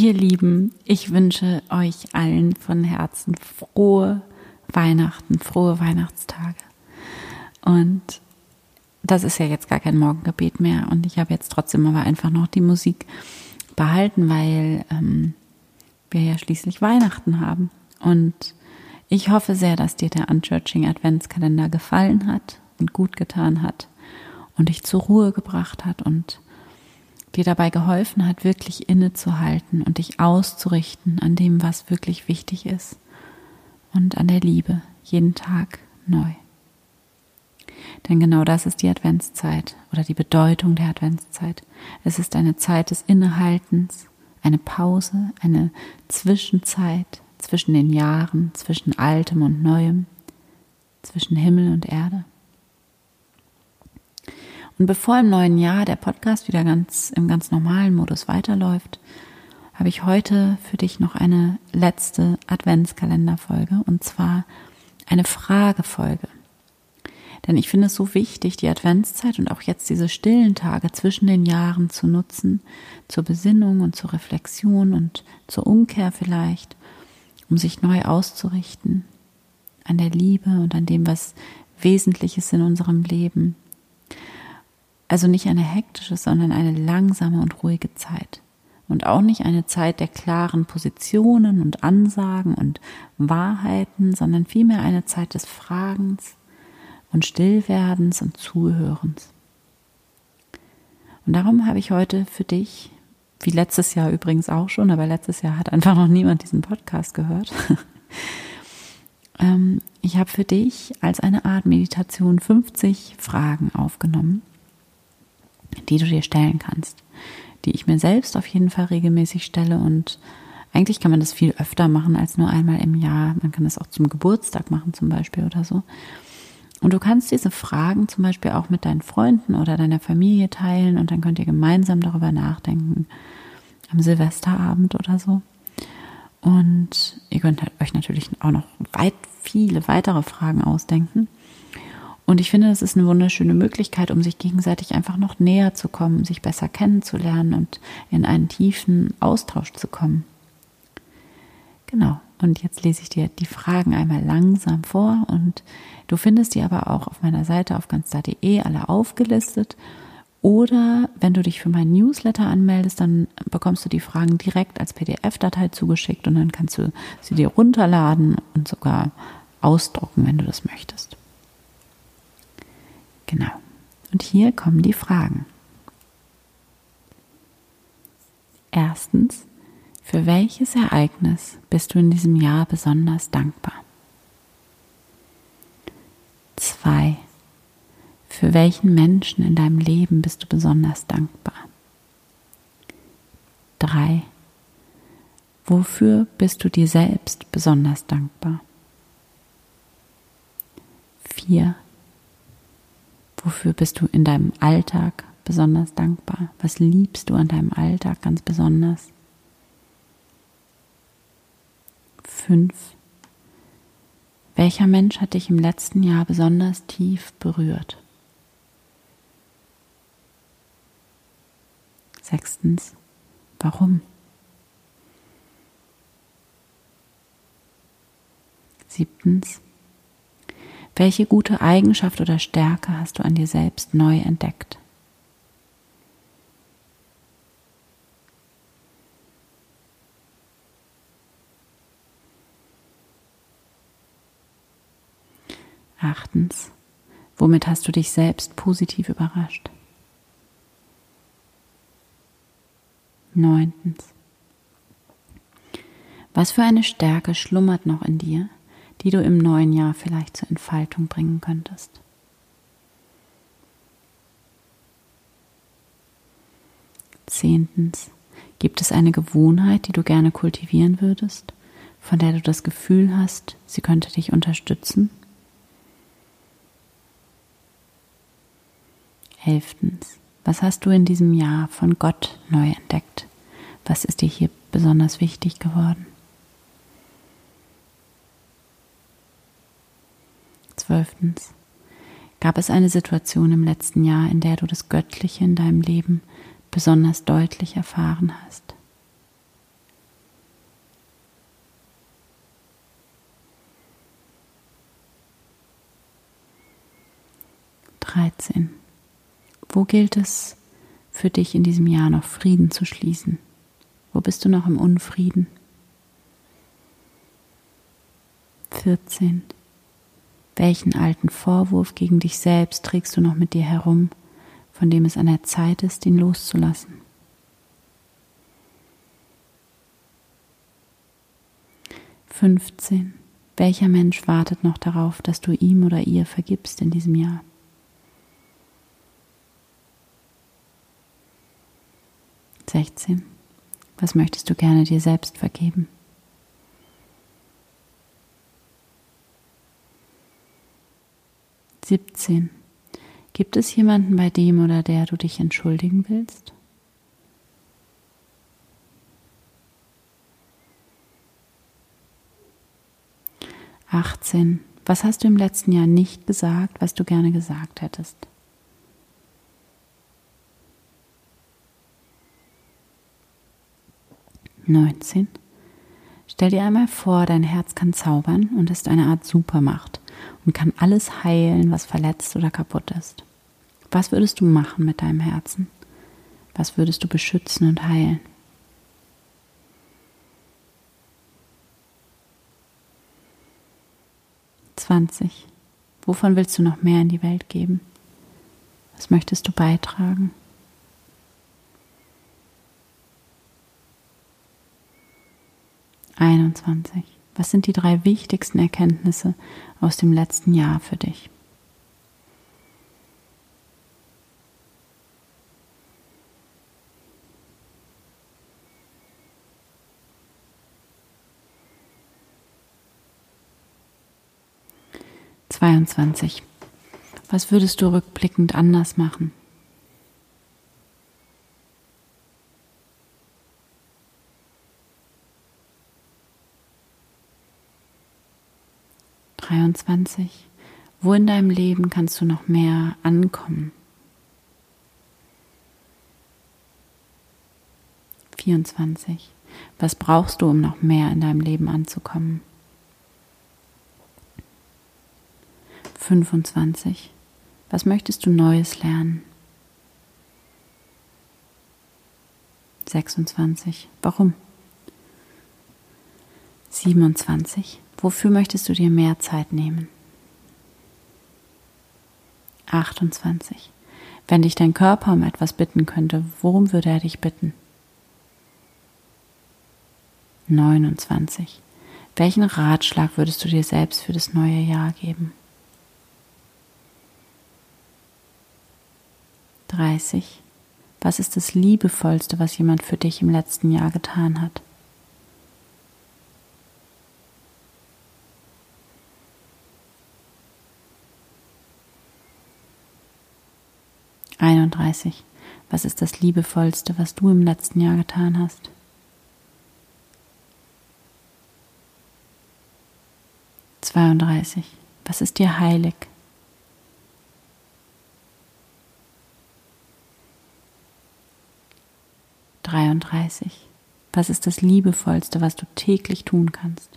Ihr Lieben, ich wünsche euch allen von Herzen frohe Weihnachten, frohe Weihnachtstage. Und das ist ja jetzt gar kein Morgengebet mehr. Und ich habe jetzt trotzdem aber einfach noch die Musik behalten, weil ähm, wir ja schließlich Weihnachten haben. Und ich hoffe sehr, dass dir der Unchurching Adventskalender gefallen hat und gut getan hat und dich zur Ruhe gebracht hat und dir dabei geholfen hat, wirklich innezuhalten und dich auszurichten an dem, was wirklich wichtig ist und an der Liebe jeden Tag neu. Denn genau das ist die Adventszeit oder die Bedeutung der Adventszeit. Es ist eine Zeit des Innehaltens, eine Pause, eine Zwischenzeit zwischen den Jahren, zwischen Altem und Neuem, zwischen Himmel und Erde. Und bevor im neuen Jahr der Podcast wieder ganz im ganz normalen Modus weiterläuft, habe ich heute für dich noch eine letzte Adventskalenderfolge und zwar eine Fragefolge. Denn ich finde es so wichtig, die Adventszeit und auch jetzt diese stillen Tage zwischen den Jahren zu nutzen, zur Besinnung und zur Reflexion und zur Umkehr vielleicht, um sich neu auszurichten an der Liebe und an dem, was Wesentliches in unserem Leben also nicht eine hektische, sondern eine langsame und ruhige Zeit. Und auch nicht eine Zeit der klaren Positionen und Ansagen und Wahrheiten, sondern vielmehr eine Zeit des Fragens und Stillwerdens und Zuhörens. Und darum habe ich heute für dich, wie letztes Jahr übrigens auch schon, aber letztes Jahr hat einfach noch niemand diesen Podcast gehört. Ähm, ich habe für dich als eine Art Meditation 50 Fragen aufgenommen die du dir stellen kannst, die ich mir selbst auf jeden Fall regelmäßig stelle und eigentlich kann man das viel öfter machen als nur einmal im Jahr. Man kann das auch zum Geburtstag machen zum Beispiel oder so. Und du kannst diese Fragen zum Beispiel auch mit deinen Freunden oder deiner Familie teilen und dann könnt ihr gemeinsam darüber nachdenken am Silvesterabend oder so. Und ihr könnt halt euch natürlich auch noch weit viele weitere Fragen ausdenken. Und ich finde, das ist eine wunderschöne Möglichkeit, um sich gegenseitig einfach noch näher zu kommen, sich besser kennenzulernen und in einen tiefen Austausch zu kommen. Genau. Und jetzt lese ich dir die Fragen einmal langsam vor und du findest die aber auch auf meiner Seite auf ganzda.de alle aufgelistet. Oder wenn du dich für meinen Newsletter anmeldest, dann bekommst du die Fragen direkt als PDF-Datei zugeschickt und dann kannst du sie dir runterladen und sogar ausdrucken, wenn du das möchtest. Genau. Und hier kommen die Fragen. Erstens, für welches Ereignis bist du in diesem Jahr besonders dankbar? Zwei, für welchen Menschen in deinem Leben bist du besonders dankbar? Drei, wofür bist du dir selbst besonders dankbar? Vier, Wofür bist du in deinem Alltag besonders dankbar? Was liebst du an deinem Alltag ganz besonders? Fünf. Welcher Mensch hat dich im letzten Jahr besonders tief berührt? Sechstens. Warum? Siebtens. Welche gute Eigenschaft oder Stärke hast du an dir selbst neu entdeckt? Achtens, womit hast du dich selbst positiv überrascht? Neuntens, was für eine Stärke schlummert noch in dir, die du im neuen Jahr vielleicht zur Entfaltung bringen könntest. Zehntens, gibt es eine Gewohnheit, die du gerne kultivieren würdest, von der du das Gefühl hast, sie könnte dich unterstützen? Elftens, was hast du in diesem Jahr von Gott neu entdeckt? Was ist dir hier besonders wichtig geworden? Zwölftens. Gab es eine Situation im letzten Jahr, in der du das Göttliche in deinem Leben besonders deutlich erfahren hast? Dreizehn. Wo gilt es für dich in diesem Jahr noch Frieden zu schließen? Wo bist du noch im Unfrieden? 14. Welchen alten Vorwurf gegen dich selbst trägst du noch mit dir herum, von dem es an der Zeit ist, ihn loszulassen? 15. Welcher Mensch wartet noch darauf, dass du ihm oder ihr vergibst in diesem Jahr? Sechzehn. Was möchtest du gerne dir selbst vergeben? 17. Gibt es jemanden, bei dem oder der du dich entschuldigen willst? Achtzehn. Was hast du im letzten Jahr nicht gesagt, was du gerne gesagt hättest? 19. Stell dir einmal vor, dein Herz kann zaubern und ist eine Art Supermacht und kann alles heilen, was verletzt oder kaputt ist. Was würdest du machen mit deinem Herzen? Was würdest du beschützen und heilen? Zwanzig. Wovon willst du noch mehr in die Welt geben? Was möchtest du beitragen? 21. Was sind die drei wichtigsten Erkenntnisse aus dem letzten Jahr für dich? Zweiundzwanzig. Was würdest du rückblickend anders machen? 23. Wo in deinem Leben kannst du noch mehr ankommen? 24. Was brauchst du, um noch mehr in deinem Leben anzukommen? 25. Was möchtest du Neues lernen? 26. Warum? 27. Wofür möchtest du dir mehr Zeit nehmen? 28. Wenn dich dein Körper um etwas bitten könnte, worum würde er dich bitten? 29. Welchen Ratschlag würdest du dir selbst für das neue Jahr geben? 30. Was ist das Liebevollste, was jemand für dich im letzten Jahr getan hat? 31. Was ist das Liebevollste, was du im letzten Jahr getan hast? Zweiunddreißig. Was ist dir heilig? Dreiunddreißig. Was ist das Liebevollste, was du täglich tun kannst?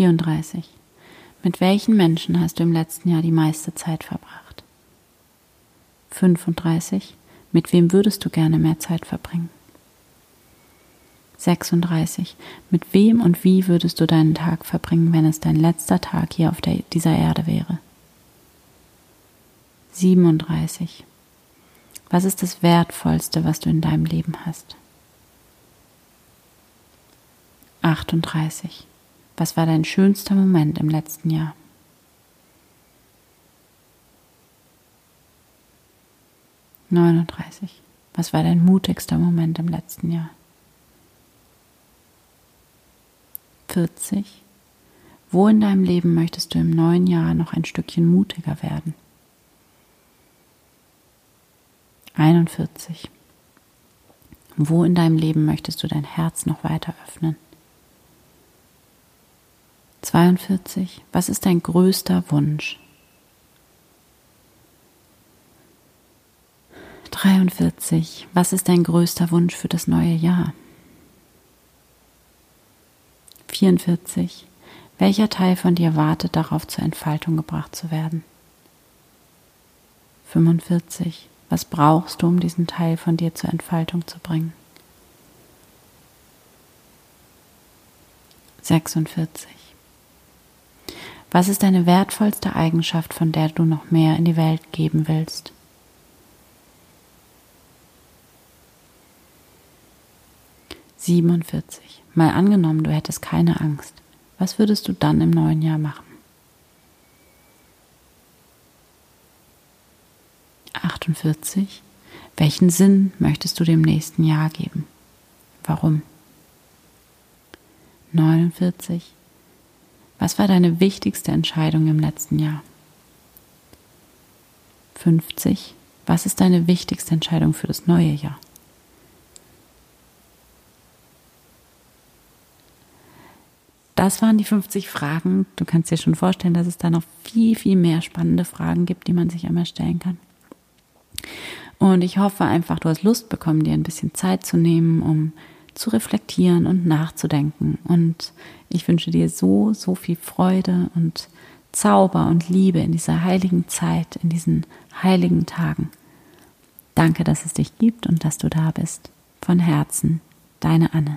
34. Mit welchen Menschen hast du im letzten Jahr die meiste Zeit verbracht? 35. Mit wem würdest du gerne mehr Zeit verbringen? 36. Mit wem und wie würdest du deinen Tag verbringen, wenn es dein letzter Tag hier auf der, dieser Erde wäre? 37. Was ist das Wertvollste, was du in deinem Leben hast? 38. Was war dein schönster Moment im letzten Jahr? Neununddreißig. Was war dein mutigster Moment im letzten Jahr? 40. Wo in deinem Leben möchtest du im neuen Jahr noch ein Stückchen mutiger werden? 41. Wo in deinem Leben möchtest du dein Herz noch weiter öffnen? 42. Was ist dein größter Wunsch? 43. Was ist dein größter Wunsch für das neue Jahr? 44. Welcher Teil von dir wartet darauf, zur Entfaltung gebracht zu werden? 45. Was brauchst du, um diesen Teil von dir zur Entfaltung zu bringen? 46. Was ist deine wertvollste Eigenschaft, von der du noch mehr in die Welt geben willst? Siebenundvierzig. Mal angenommen, du hättest keine Angst. Was würdest du dann im neuen Jahr machen? 48. Welchen Sinn möchtest du dem nächsten Jahr geben? Warum? 49. Was war deine wichtigste Entscheidung im letzten Jahr? 50. Was ist deine wichtigste Entscheidung für das neue Jahr? Das waren die 50 Fragen. Du kannst dir schon vorstellen, dass es da noch viel, viel mehr spannende Fragen gibt, die man sich einmal stellen kann. Und ich hoffe einfach, du hast Lust bekommen, dir ein bisschen Zeit zu nehmen, um zu reflektieren und nachzudenken. Und ich wünsche dir so, so viel Freude und Zauber und Liebe in dieser heiligen Zeit, in diesen heiligen Tagen. Danke, dass es dich gibt und dass du da bist. Von Herzen, deine Anne.